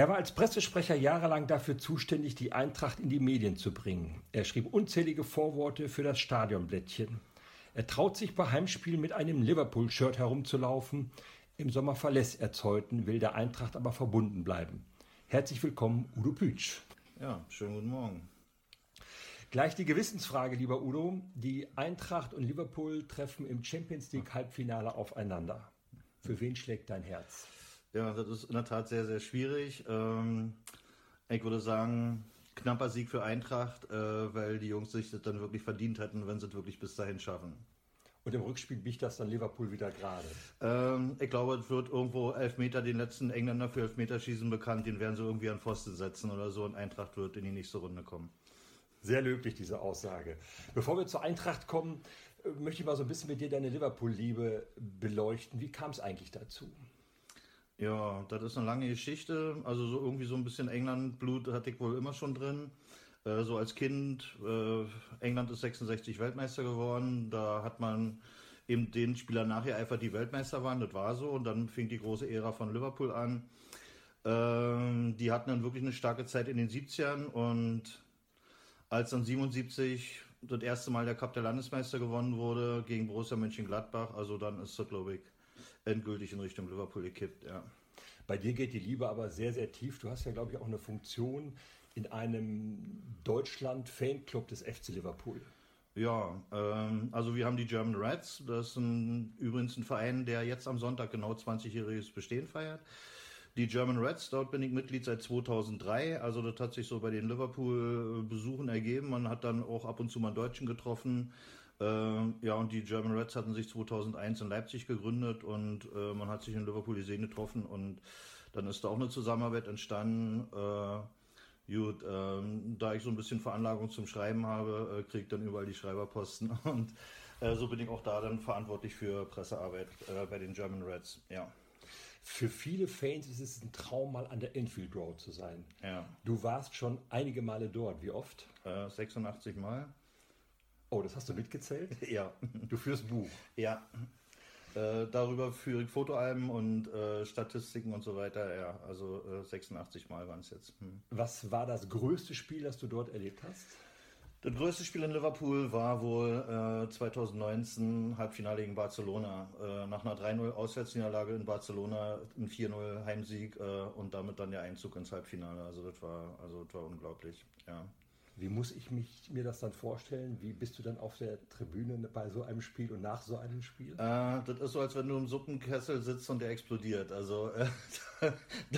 Er war als Pressesprecher jahrelang dafür zuständig, die Eintracht in die Medien zu bringen. Er schrieb unzählige Vorworte für das Stadionblättchen. Er traut sich bei Heimspielen mit einem Liverpool-Shirt herumzulaufen. Im Sommer verlässt er Zeuthen, will der Eintracht aber verbunden bleiben. Herzlich willkommen, Udo Pütsch. Ja, schönen guten Morgen. Gleich die Gewissensfrage, lieber Udo. Die Eintracht und Liverpool treffen im Champions League Halbfinale aufeinander. Für wen schlägt dein Herz? Ja, das ist in der Tat sehr, sehr schwierig. Ähm, ich würde sagen, knapper Sieg für Eintracht, äh, weil die Jungs sich das dann wirklich verdient hätten, wenn sie es wirklich bis dahin schaffen. Und im Rückspiel biegt das dann Liverpool wieder gerade. Ähm, ich glaube, es wird irgendwo Elfmeter, den letzten Engländer für Elfmeterschießen bekannt, den werden sie irgendwie an Pfosten setzen oder so und Eintracht wird in die nächste Runde kommen. Sehr löblich, diese Aussage. Bevor wir zur Eintracht kommen, äh, möchte ich mal so ein bisschen mit dir deine Liverpool-Liebe beleuchten. Wie kam es eigentlich dazu? Ja, das ist eine lange Geschichte. Also so irgendwie so ein bisschen England-Blut hatte ich wohl immer schon drin. Äh, so als Kind, äh, England ist 66 Weltmeister geworden. Da hat man eben den Spieler nachher einfach die Weltmeister waren. Das war so. Und dann fing die große Ära von Liverpool an. Ähm, die hatten dann wirklich eine starke Zeit in den 70ern. Und als dann 77 das erste Mal der Cup der Landesmeister gewonnen wurde gegen Borussia Mönchengladbach, also dann ist das, glaube ich, endgültig in Richtung Liverpool gekippt, ja. Bei dir geht die Liebe aber sehr, sehr tief. Du hast ja, glaube ich, auch eine Funktion in einem Deutschland-Fanclub des FC Liverpool. Ja, ähm, also wir haben die German Reds. Das ist ein, übrigens ein Verein, der jetzt am Sonntag genau 20-jähriges Bestehen feiert. Die German Reds, dort bin ich Mitglied seit 2003. Also das hat sich so bei den Liverpool-Besuchen ergeben. Man hat dann auch ab und zu mal Deutschen getroffen. Äh, ja, und die German Reds hatten sich 2001 in Leipzig gegründet und äh, man hat sich in Liverpool die Seen getroffen und dann ist da auch eine Zusammenarbeit entstanden. Äh, gut, ähm, da ich so ein bisschen Veranlagung zum Schreiben habe, äh, kriege ich dann überall die Schreiberposten und äh, so bin ich auch da dann verantwortlich für Pressearbeit äh, bei den German Reds, ja. Für viele Fans ist es ein Traum, mal an der Enfield Road zu sein. Ja. Du warst schon einige Male dort. Wie oft? 86 Mal. Oh, das hast du mitgezählt? Ja. Du führst Buch. Ja. Äh, darüber führe ich Fotoalben und äh, Statistiken und so weiter. Ja, also äh, 86 Mal waren es jetzt. Hm. Was war das größte Spiel, das du dort erlebt hast? Das größte Spiel in Liverpool war wohl 2019 äh, Halbfinale gegen Barcelona. Äh, nach einer 3-0 Auswärtsniederlage in Barcelona, ein 4-0 Heimsieg äh, und damit dann der Einzug ins Halbfinale. Also das war, also das war unglaublich. Ja. Wie muss ich mich, mir das dann vorstellen? Wie bist du dann auf der Tribüne bei so einem Spiel und nach so einem Spiel? Äh, das ist so, als wenn du im Suppenkessel sitzt und der explodiert. Also äh,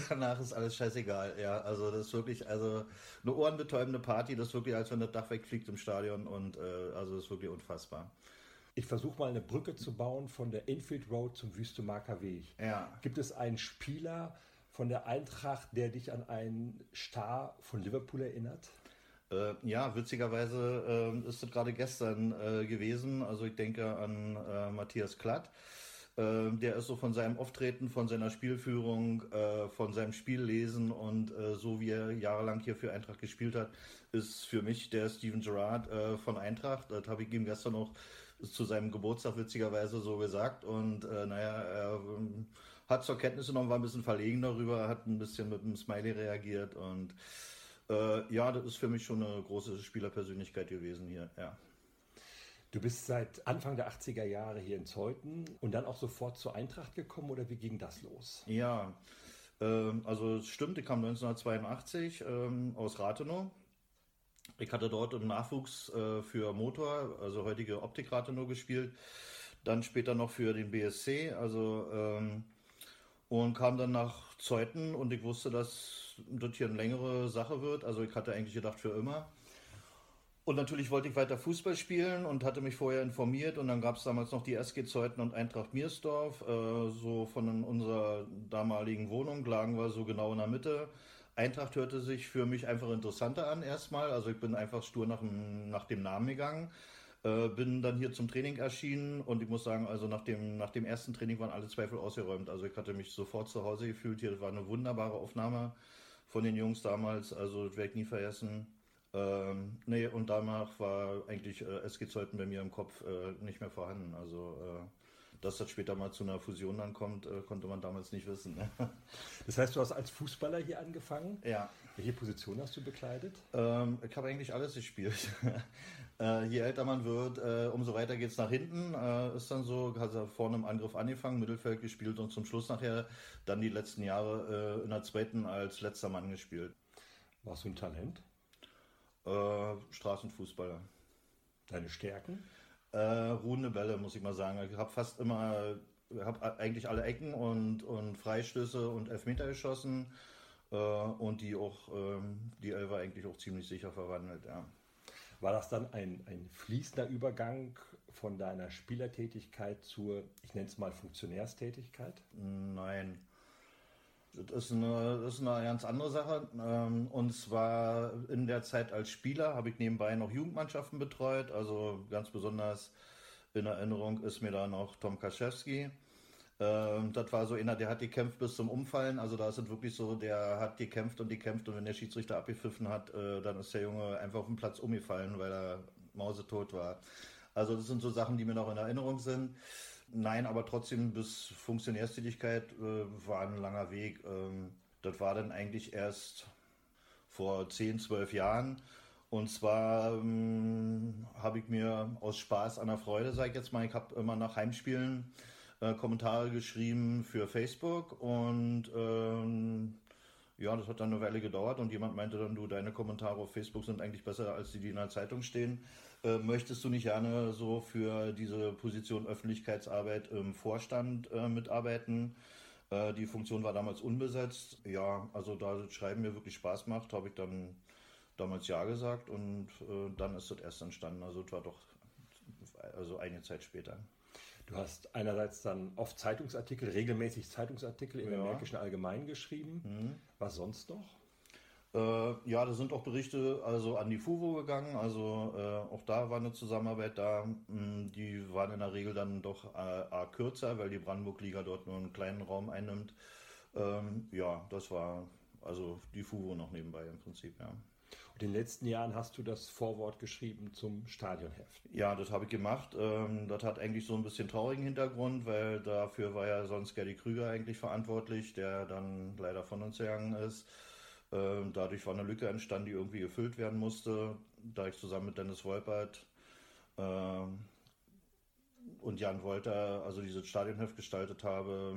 danach ist alles scheißegal. Ja, also das ist wirklich, also eine ohrenbetäubende Party. Das ist wirklich, als wenn das Dach wegfliegt im Stadion und äh, also das ist wirklich unfassbar. Ich versuche mal eine Brücke zu bauen von der Infield Road zum Wüstemarker Weg. Ja. Gibt es einen Spieler von der Eintracht, der dich an einen Star von Liverpool erinnert? Äh, ja, witzigerweise äh, ist das gerade gestern äh, gewesen. Also ich denke an äh, Matthias Klatt. Äh, der ist so von seinem Auftreten, von seiner Spielführung, äh, von seinem Spiellesen und so wie er jahrelang hier für Eintracht gespielt hat, ist für mich der Steven Gerrard von Eintracht. Das habe ich ihm gestern noch zu seinem Geburtstag witzigerweise so gesagt. Und naja, er ähm, hat zur Kenntnis genommen, war ein bisschen verlegen darüber, hat ein bisschen mit einem Smiley reagiert und äh, ja, das ist für mich schon eine große Spielerpersönlichkeit gewesen hier, ja. Du bist seit Anfang der 80er Jahre hier in Zeuthen und dann auch sofort zur Eintracht gekommen oder wie ging das los? Ja, ähm, also es stimmt, ich kam 1982 ähm, aus Rathenow. Ich hatte dort im Nachwuchs äh, für Motor, also heutige Optik Rathenow gespielt, dann später noch für den BSC, also ähm, und kam dann nach Zeuthen und ich wusste, dass das hier eine längere Sache wird. Also ich hatte eigentlich gedacht für immer. Und natürlich wollte ich weiter Fußball spielen und hatte mich vorher informiert und dann gab es damals noch die SG Zeuthen und Eintracht Miersdorf. Äh, so von unserer damaligen Wohnung lagen wir so genau in der Mitte. Eintracht hörte sich für mich einfach interessanter an erstmal. Also ich bin einfach stur nach nach dem Namen gegangen. Äh, bin dann hier zum Training erschienen und ich muss sagen, also nach dem, nach dem ersten Training waren alle Zweifel ausgeräumt. Also ich hatte mich sofort zu Hause gefühlt. Hier war eine wunderbare Aufnahme von den Jungs damals. Also das werde ich nie vergessen. Ähm, nee, und danach war eigentlich äh, SG Zeuthen bei mir im Kopf äh, nicht mehr vorhanden. Also äh, dass das später mal zu einer Fusion dann kommt, äh, konnte man damals nicht wissen. Ne? Das heißt, du hast als Fußballer hier angefangen? Ja. Welche Position hast du bekleidet? Ähm, ich habe eigentlich alles gespielt. äh, je älter man wird, äh, umso weiter geht es nach hinten. Äh, ist dann so, hat er vorne im Angriff angefangen, Mittelfeld gespielt und zum Schluss nachher dann die letzten Jahre äh, in der zweiten als letzter Mann gespielt. Warst du ein Talent? Äh, Straßenfußballer. Deine Stärken? Äh, ruhende Bälle, muss ich mal sagen. Ich habe fast immer, habe eigentlich alle Ecken und, und Freistöße und Elfmeter geschossen und die auch, ähm, die Elfer eigentlich auch ziemlich sicher verwandelt, ja. War das dann ein, ein fließender Übergang von deiner Spielertätigkeit zur, ich nenne es mal, Funktionärstätigkeit? Nein. Das ist eine, das ist eine ganz andere Sache. Ähm, und zwar in der Zeit als Spieler habe ich nebenbei noch Jugendmannschaften betreut. Also ganz besonders in Erinnerung ist mir da noch Tom Kaschewski. Ähm, das war so einer, der hat gekämpft bis zum Umfallen. Also da ist es wirklich so, der hat gekämpft und gekämpft und wenn der Schiedsrichter abgepfiffen hat, äh, dann ist der Junge einfach auf dem Platz umgefallen, weil er mausetot war. Also das sind so Sachen, die mir noch in Erinnerung sind. Nein, aber trotzdem bis Funktionärstätigkeit äh, war ein langer Weg. Ähm, das war dann eigentlich erst vor 10, 12 Jahren. Und zwar ähm, habe ich mir aus Spaß an der Freude, sage ich jetzt mal, ich habe immer nach Heimspielen äh, Kommentare geschrieben für Facebook und ähm, ja, das hat dann eine Weile gedauert und jemand meinte dann, du, deine Kommentare auf Facebook sind eigentlich besser als die, die in der Zeitung stehen. Äh, möchtest du nicht gerne so für diese Position Öffentlichkeitsarbeit im Vorstand äh, mitarbeiten? Äh, die Funktion war damals unbesetzt. Ja, also da das Schreiben mir wirklich Spaß macht, habe ich dann damals Ja gesagt und äh, dann ist das erst entstanden. Also es war doch also eine Zeit später. Du hast einerseits dann oft Zeitungsartikel, regelmäßig Zeitungsartikel in ja. der Märkischen Allgemeinen geschrieben. Mhm. Was sonst noch? Äh, ja, da sind auch Berichte also an die FUVO gegangen. Also äh, auch da war eine Zusammenarbeit da. Hm, die waren in der Regel dann doch äh, kürzer, weil die Brandenburg-Liga dort nur einen kleinen Raum einnimmt. Ähm, ja, das war also die FUVO noch nebenbei im Prinzip, ja. Und in den letzten Jahren hast du das Vorwort geschrieben zum Stadionheft. Ja, das habe ich gemacht. Ähm, das hat eigentlich so ein bisschen traurigen Hintergrund, weil dafür war ja sonst Gerdy Krüger eigentlich verantwortlich, der dann leider von uns gegangen ist. Ähm, dadurch war eine Lücke entstanden, die irgendwie gefüllt werden musste. Da ich zusammen mit Dennis Wolpert ähm, und Jan Wolter also dieses Stadionheft gestaltet habe,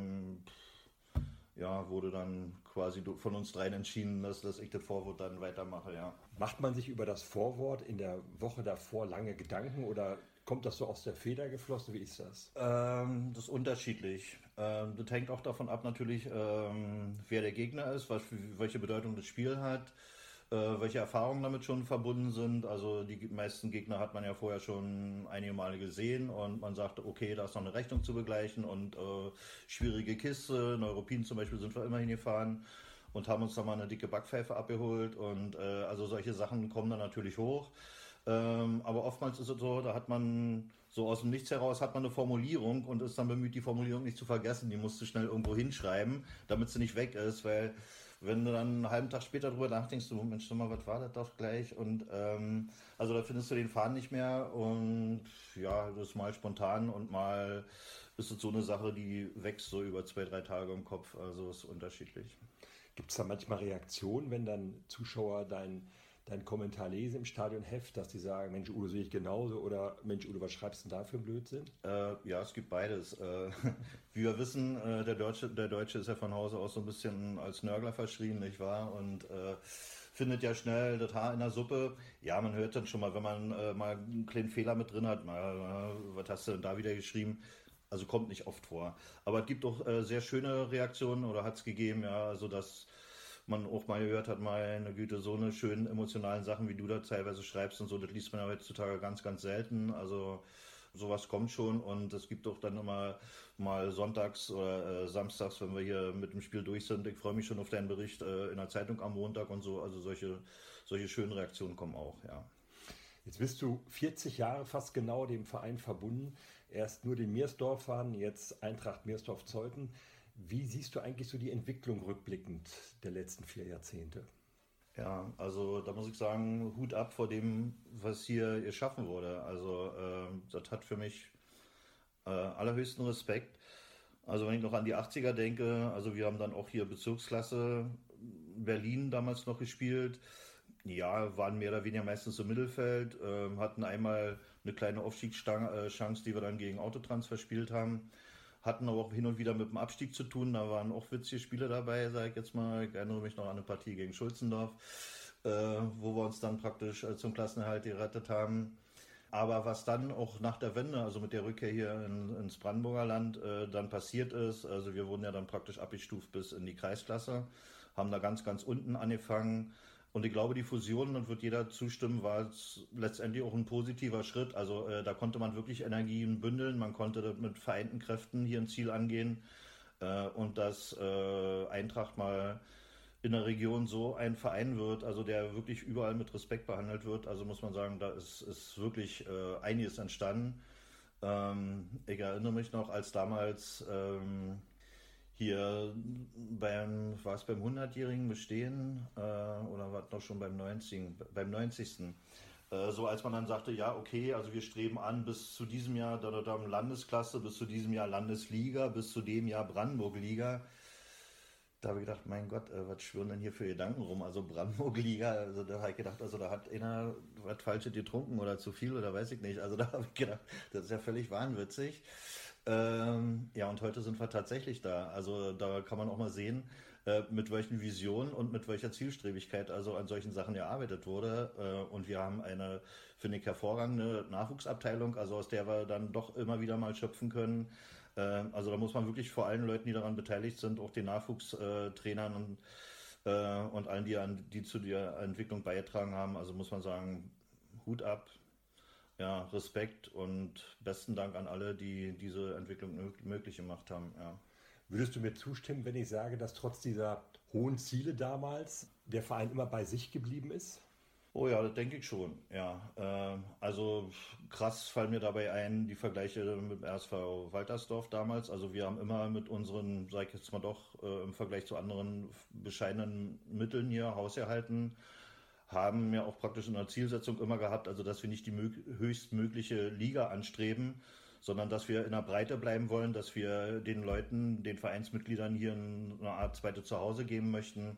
ja, wurde dann quasi von uns dreien entschieden, dass, dass ich das Vorwort dann weitermache, ja. Macht man sich über das Vorwort in der Woche davor lange Gedanken oder kommt das so aus der Feder geflossen? Wie ist das? Ähm, das ist unterschiedlich. Ähm, das hängt auch davon ab, natürlich, ähm, wer der Gegner ist, was, welche Bedeutung das Spiel hat, äh, welche Erfahrungen damit schon verbunden sind. Also die meisten Gegner hat man ja vorher schon einige Male gesehen und man sagt, okay, da ist noch eine Rechnung zu begleichen und äh, schwierige Kiste. In Europien zum Beispiel sind wir immer hingefahren und haben uns da mal eine dicke Backpfeife abgeholt und äh, also solche Sachen kommen dann natürlich hoch. Ähm, aber oftmals ist es so, da hat man so aus dem Nichts heraus hat man eine Formulierung und ist dann bemüht, die Formulierung nicht zu vergessen. Die musst du schnell irgendwo hinschreiben, damit sie nicht weg ist, weil wenn du dann einen halben Tag später drüber nachdenkst, du, Mensch, mal, was war das doch gleich? Und ähm, also da findest du den Faden nicht mehr und ja, das ist mal spontan und mal ist es so eine Sache, die wächst so über zwei, drei Tage im Kopf. Also ist unterschiedlich. Gibt es da manchmal Reaktionen, wenn dann Zuschauer dein deinen Kommentar lese im Stadionheft, dass die sagen, Mensch, Udo sehe ich genauso oder Mensch, Udo, was schreibst du denn da für Blödsinn? Äh, ja, es gibt beides. Äh, wie wir wissen, äh, der, Deutsche, der Deutsche ist ja von Hause aus so ein bisschen als Nörgler verschrien, nicht wahr? Und äh, findet ja schnell das Haar in der Suppe. Ja, man hört dann schon mal, wenn man äh, mal einen kleinen Fehler mit drin hat, mal, äh, was hast du denn da wieder geschrieben? Also kommt nicht oft vor. Aber es gibt auch sehr schöne Reaktionen oder hat es gegeben, ja, also dass man auch mal gehört hat, meine Güte, so eine schönen emotionalen Sachen, wie du da teilweise schreibst und so, das liest man ja heutzutage ganz, ganz selten. Also sowas kommt schon und es gibt auch dann immer mal sonntags oder äh, samstags, wenn wir hier mit dem Spiel durch sind. Ich freue mich schon auf deinen Bericht äh, in der Zeitung am Montag und so. Also solche, solche schönen Reaktionen kommen auch, ja. Jetzt bist du 40 Jahre fast genau dem Verein verbunden. Erst nur den Meersdorfern, jetzt Eintracht Meersdorf-Zeuthen. Wie siehst du eigentlich so die Entwicklung rückblickend der letzten vier Jahrzehnte? Ja, also da muss ich sagen, Hut ab vor dem, was hier geschaffen wurde. Also äh, das hat für mich äh, allerhöchsten Respekt. Also wenn ich noch an die 80er denke, also wir haben dann auch hier Bezirksklasse Berlin damals noch gespielt. Ja, waren mehr oder weniger meistens im Mittelfeld, äh, hatten einmal eine kleine Aufstiegschance, die wir dann gegen Autotrans verspielt haben. Hatten aber auch hin und wieder mit dem Abstieg zu tun, da waren auch witzige Spiele dabei, sage ich jetzt mal. Ich erinnere mich noch an eine Partie gegen Schulzendorf, äh, wo wir uns dann praktisch äh, zum Klassenerhalt gerettet haben. Aber was dann auch nach der Wende, also mit der Rückkehr hier in, ins Brandenburger Land, äh, dann passiert ist, also wir wurden ja dann praktisch abgestuft bis in die Kreisklasse, haben da ganz, ganz unten angefangen. Und ich glaube, die Fusion, und wird jeder zustimmen, war letztendlich auch ein positiver Schritt. Also äh, da konnte man wirklich Energien bündeln, man konnte mit vereinten Kräften hier ein Ziel angehen äh, und dass äh, Eintracht mal in der Region so ein Verein wird, also der wirklich überall mit Respekt behandelt wird. Also muss man sagen, da ist, ist wirklich äh, einiges entstanden. Ähm, ich erinnere mich noch, als damals ähm, hier beim, war es beim 100-jährigen Bestehen äh, oder war es noch schon beim 90. Beim 90. Äh, so als man dann sagte, ja, okay, also wir streben an bis zu diesem Jahr da, da, da Landesklasse, bis zu diesem Jahr Landesliga, bis zu dem Jahr Brandenburg-Liga. Da habe ich gedacht, mein Gott, äh, was schwirren denn hier für Gedanken rum? Also Brandenburg-Liga, also da habe ich gedacht, also da hat einer was Falsches getrunken oder zu viel oder weiß ich nicht. Also da habe ich gedacht, das ist ja völlig wahnwitzig. Ähm, ja, und heute sind wir tatsächlich da. Also da kann man auch mal sehen, äh, mit welchen Visionen und mit welcher Zielstrebigkeit also an solchen Sachen gearbeitet wurde. Äh, und wir haben eine, finde ich, hervorragende Nachwuchsabteilung, also aus der wir dann doch immer wieder mal schöpfen können. Ähm, also da muss man wirklich vor allen Leuten, die daran beteiligt sind, auch den Nachwuchstrainern und, äh, und allen, die, an, die zu der Entwicklung beigetragen haben, also muss man sagen, Hut ab, ja, Respekt und besten Dank an alle, die diese Entwicklung möglich gemacht haben. Ja. Würdest du mir zustimmen, wenn ich sage, dass trotz dieser hohen Ziele damals der Verein immer bei sich geblieben ist? Oh ja, das denke ich schon, ja. Äh, also krass fallen mir dabei ein die Vergleiche mit dem RSV Waltersdorf damals. Also wir haben immer mit unseren, sag ich jetzt mal doch, äh, im Vergleich zu anderen bescheidenen Mitteln hier Haus erhalten, haben ja auch praktisch in der Zielsetzung immer gehabt, also dass wir nicht die höchstmögliche Liga anstreben, sondern dass wir in der Breite bleiben wollen, dass wir den Leuten, den Vereinsmitgliedern hier eine Art zweite Zuhause geben möchten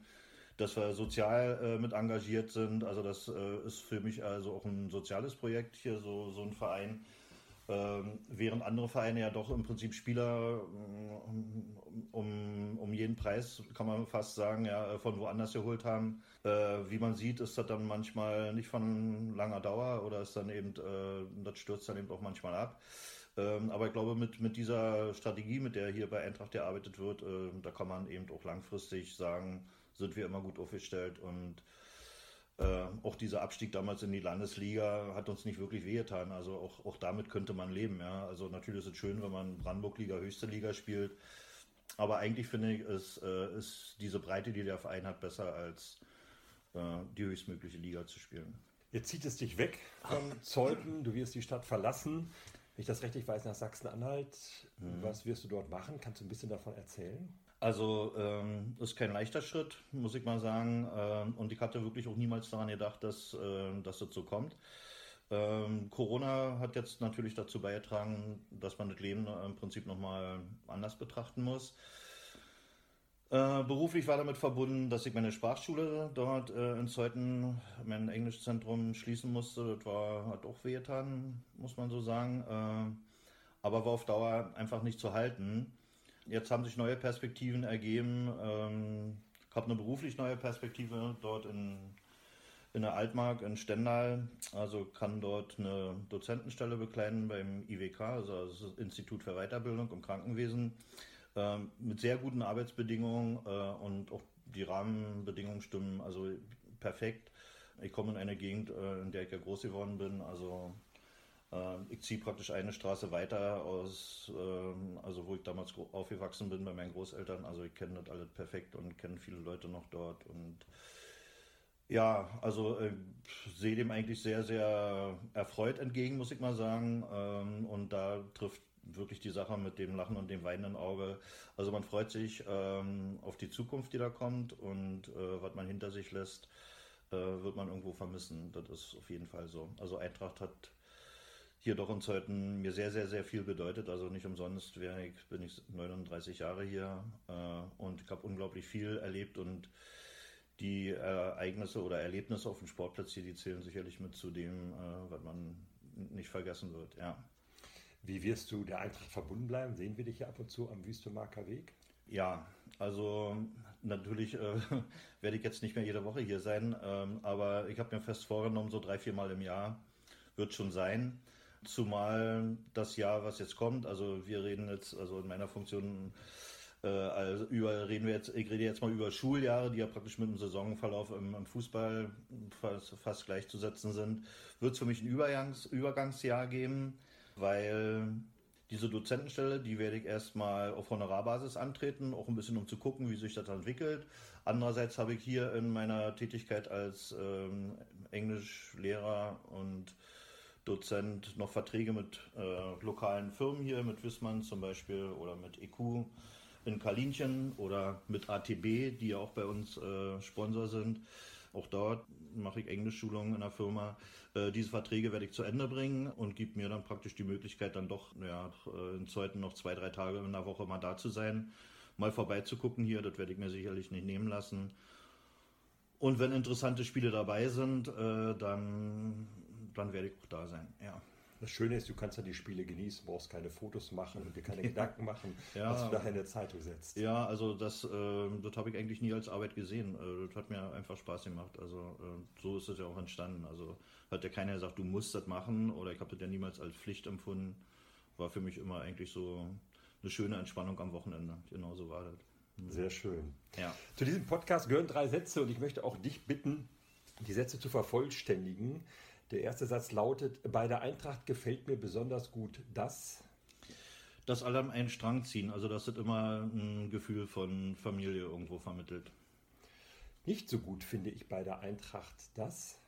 dass wir sozial äh, mit engagiert sind. Also das äh, ist für mich also auch ein soziales Projekt hier, so, so ein Verein. Ähm, während andere Vereine ja doch im Prinzip Spieler um, um jeden Preis, kann man fast sagen, ja, von woanders geholt haben. Äh, wie man sieht, ist das dann manchmal nicht von langer Dauer oder ist dann eben, äh, das stürzt dann eben auch manchmal ab. Ähm, aber ich glaube, mit, mit dieser Strategie, mit der hier bei Eintracht gearbeitet wird, äh, da kann man eben auch langfristig sagen, sind wir immer gut aufgestellt und äh, auch dieser Abstieg damals in die Landesliga hat uns nicht wirklich wehgetan. Also auch, auch damit könnte man leben. Ja? Also natürlich ist es schön, wenn man Brandenburg-Liga, höchste Liga spielt. Aber eigentlich finde ich, ist, äh, ist diese Breite, die der Verein hat, besser als äh, die höchstmögliche Liga zu spielen. Jetzt zieht es dich weg von Zeuthen, du wirst die Stadt verlassen. Wenn ich das richtig weiß, nach Sachsen-Anhalt. Mhm. Was wirst du dort machen? Kannst du ein bisschen davon erzählen? Also ähm, ist kein leichter Schritt, muss ich mal sagen. Ähm, und ich hatte wirklich auch niemals daran gedacht, dass, äh, dass das so kommt. Ähm, Corona hat jetzt natürlich dazu beigetragen, dass man das Leben im Prinzip nochmal anders betrachten muss. Äh, beruflich war damit verbunden, dass ich meine Sprachschule dort äh, in Zeuthen, mein Englischzentrum schließen musste. Das war, hat auch wehgetan, muss man so sagen. Äh, aber war auf Dauer einfach nicht zu halten. Jetzt haben sich neue Perspektiven ergeben. Ähm, ich habe eine beruflich neue Perspektive dort in, in der Altmark in Stendal. Also kann dort eine Dozentenstelle bekleiden beim IWK, also das Institut für Weiterbildung im Krankenwesen, ähm, mit sehr guten Arbeitsbedingungen äh, und auch die Rahmenbedingungen stimmen also perfekt. Ich komme in eine Gegend, äh, in der ich ja groß geworden bin, also ähm, ich ziehe praktisch eine Straße weiter aus, ähm, also wo ich damals aufgewachsen bin bei meinen Großeltern. Also ich kenne das alles perfekt und kenne viele Leute noch dort und Ja, also äh, sehe dem eigentlich sehr, sehr erfreut entgegen, muss ich mal sagen. Ähm, und da trifft wirklich die Sache mit dem Lachen und dem weinenden Auge. Also man freut sich ähm, auf die Zukunft, die da kommt und äh, was man hinter sich lässt, äh, wird man irgendwo vermissen. Das ist auf jeden Fall so. Also Eintracht hat hier doch in Zeiten mir sehr, sehr, sehr viel bedeutet. Also nicht umsonst ich, bin ich 39 Jahre hier äh, und ich habe unglaublich viel erlebt und die Ereignisse oder Erlebnisse auf dem Sportplatz hier, die zählen sicherlich mit zu dem, äh, was man nicht vergessen wird. Ja. Wie wirst du der Eintracht verbunden bleiben? Sehen wir dich hier ab und zu am Wüstemarker Weg? Ja, also natürlich äh, werde ich jetzt nicht mehr jede Woche hier sein, ähm, aber ich habe mir fest vorgenommen, so drei, vier Mal im Jahr wird schon sein. Zumal das Jahr, was jetzt kommt, also wir reden jetzt, also in meiner Funktion, äh, also über, reden wir jetzt, ich rede jetzt mal über Schuljahre, die ja praktisch mit dem Saisonverlauf im, im Fußball fast, fast, gleichzusetzen sind, wird es für mich ein Übergangs, Übergangsjahr geben weil diese Dozentenstelle, die werde ich erstmal auf Honorarbasis antreten, auch ein bisschen um zu gucken, wie sich das entwickelt. Andererseits habe ich hier in meiner Tätigkeit als ähm, Englischlehrer und Dozent noch Verträge mit äh, lokalen Firmen hier, mit Wissmann zum Beispiel oder mit EQ in Kalinchen oder mit ATB, die ja auch bei uns äh, Sponsor sind. Auch dort mache ich Englischschulungen in der Firma. Äh, diese Verträge werde ich zu Ende bringen und gibt mir dann praktisch die Möglichkeit, dann doch ja, äh, in Zeiten noch zwei, drei Tage in der Woche mal da zu sein, mal vorbeizugucken hier. Das werde ich mir sicherlich nicht nehmen lassen. Und wenn interessante Spiele dabei sind, äh, dann, dann werde ich auch da sein. Ja. Das Schöne ist, du kannst ja die Spiele genießen, brauchst keine Fotos machen und dir keine Gedanken machen, ja. was du nachher in der Zeitung setzt. Ja, also das, äh, das habe ich eigentlich nie als Arbeit gesehen. Äh, das hat mir einfach Spaß gemacht. Also äh, so ist es ja auch entstanden. Also hat ja keiner gesagt, du musst das machen oder ich habe das ja niemals als Pflicht empfunden. War für mich immer eigentlich so eine schöne Entspannung am Wochenende. Genauso war das. Mhm. Sehr schön. Ja. Zu diesem Podcast gehören drei Sätze und ich möchte auch dich bitten, die Sätze zu vervollständigen. Der erste Satz lautet, bei der Eintracht gefällt mir besonders gut das. Dass alle am einen Strang ziehen, also das ist immer ein Gefühl von Familie irgendwo vermittelt. Nicht so gut finde ich bei der Eintracht das.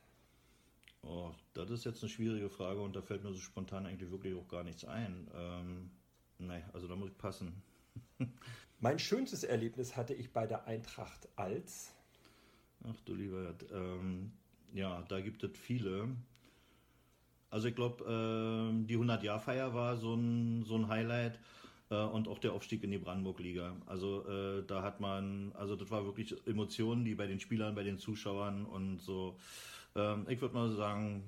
Oh, das ist jetzt eine schwierige Frage und da fällt mir so spontan eigentlich wirklich auch gar nichts ein. Ähm, nee, also da muss ich passen. mein schönstes Erlebnis hatte ich bei der Eintracht als. Ach du lieber, ähm, ja, da gibt es viele. Also ich glaube, äh, die 100-Jahr-Feier war so ein, so ein Highlight äh, und auch der Aufstieg in die Brandenburg-Liga. Also äh, da hat man, also das war wirklich Emotionen, die bei den Spielern, bei den Zuschauern und so. Ähm, ich würde mal sagen,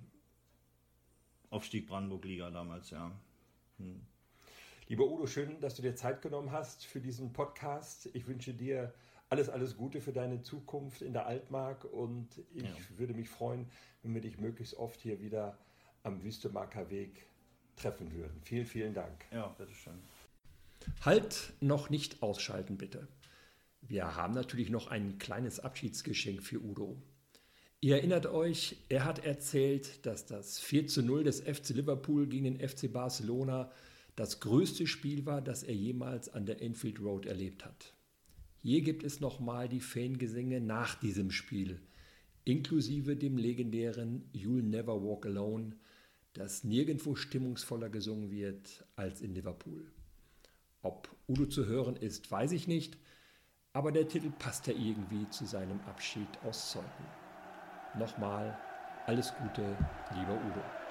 Aufstieg Brandenburg-Liga damals, ja. Hm. Lieber Udo, schön, dass du dir Zeit genommen hast für diesen Podcast. Ich wünsche dir alles, alles Gute für deine Zukunft in der Altmark und ich ja. würde mich freuen, wenn wir dich möglichst oft hier wieder am Wüstemarker Weg treffen würden. Vielen, vielen Dank. Ja, bitteschön. Halt noch nicht ausschalten, bitte. Wir haben natürlich noch ein kleines Abschiedsgeschenk für Udo. Ihr erinnert euch, er hat erzählt, dass das 4 zu 0 des FC Liverpool gegen den FC Barcelona das größte Spiel war, das er jemals an der Enfield Road erlebt hat. Hier gibt es nochmal die Fangesänge nach diesem Spiel, inklusive dem legendären You'll Never Walk Alone, das nirgendwo stimmungsvoller gesungen wird als in Liverpool. Ob Udo zu hören ist, weiß ich nicht, aber der Titel passt ja irgendwie zu seinem Abschied aus Zeuthen. Nochmal alles Gute, lieber Udo.